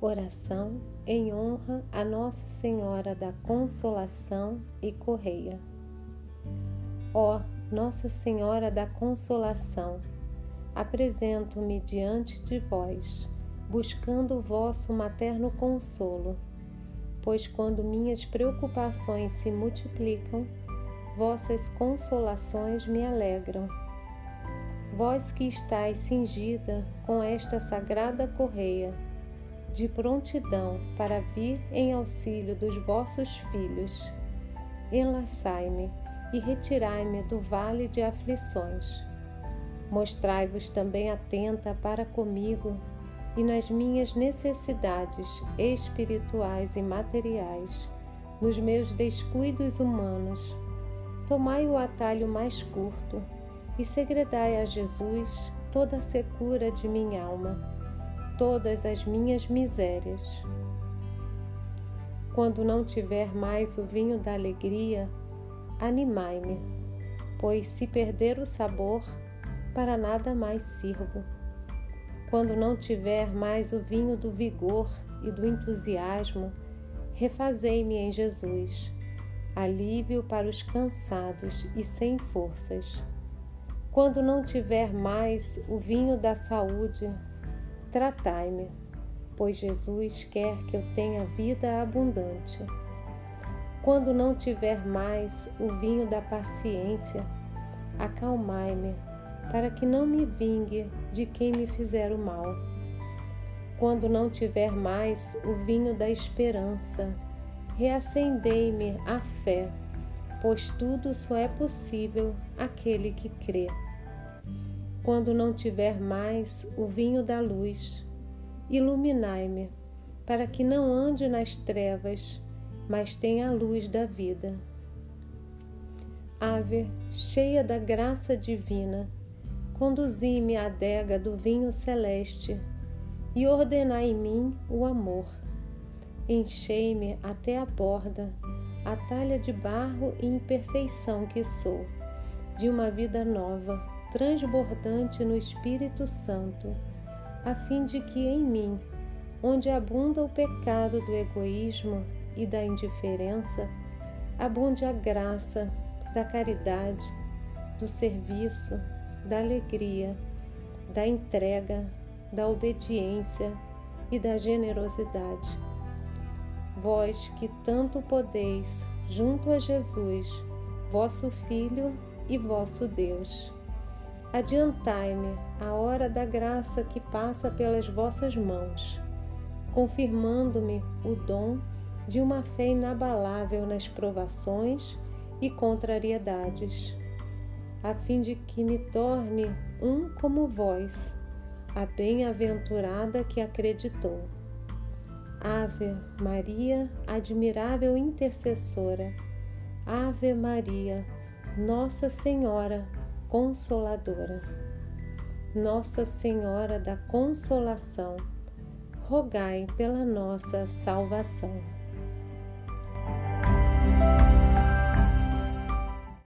Oração em honra a Nossa Senhora da Consolação e Correia. Ó Nossa Senhora da Consolação, apresento-me diante de vós, buscando o vosso materno consolo, pois quando minhas preocupações se multiplicam, vossas consolações me alegram. Vós que estáis cingida com esta sagrada correia, de prontidão para vir em auxílio dos vossos filhos. Enlaçai-me e retirai-me do vale de aflições. Mostrai-vos também atenta para comigo e nas minhas necessidades espirituais e materiais, nos meus descuidos humanos. Tomai o atalho mais curto e segredai a Jesus toda a secura de minha alma todas as minhas misérias. Quando não tiver mais o vinho da alegria, animai-me, pois se perder o sabor, para nada mais sirvo. Quando não tiver mais o vinho do vigor e do entusiasmo, refazei-me em Jesus, alívio para os cansados e sem forças. Quando não tiver mais o vinho da saúde, Tratai-me, pois Jesus quer que eu tenha vida abundante. Quando não tiver mais o vinho da paciência, acalmai-me, para que não me vingue de quem me fizer o mal. Quando não tiver mais o vinho da esperança, reacendei-me a fé, pois tudo só é possível aquele que crê quando não tiver mais o vinho da luz, iluminai-me, para que não ande nas trevas, mas tenha a luz da vida. Ave, cheia da graça divina, conduzi-me à adega do vinho celeste e ordenai em mim o amor. Enchei-me até a borda, a talha de barro e imperfeição que sou, de uma vida nova transbordante no Espírito Santo, a fim de que em mim, onde abunda o pecado do egoísmo e da indiferença, abunde a graça da caridade, do serviço, da alegria, da entrega, da obediência e da generosidade. Vós que tanto podeis, junto a Jesus, vosso Filho e vosso Deus. Adiantai-me a hora da graça que passa pelas vossas mãos, confirmando-me o dom de uma fé inabalável nas provações e contrariedades, a fim de que me torne um como vós, a bem-aventurada que acreditou. Ave Maria, admirável intercessora, Ave Maria, Nossa Senhora, Consoladora. Nossa Senhora da Consolação, rogai pela nossa salvação.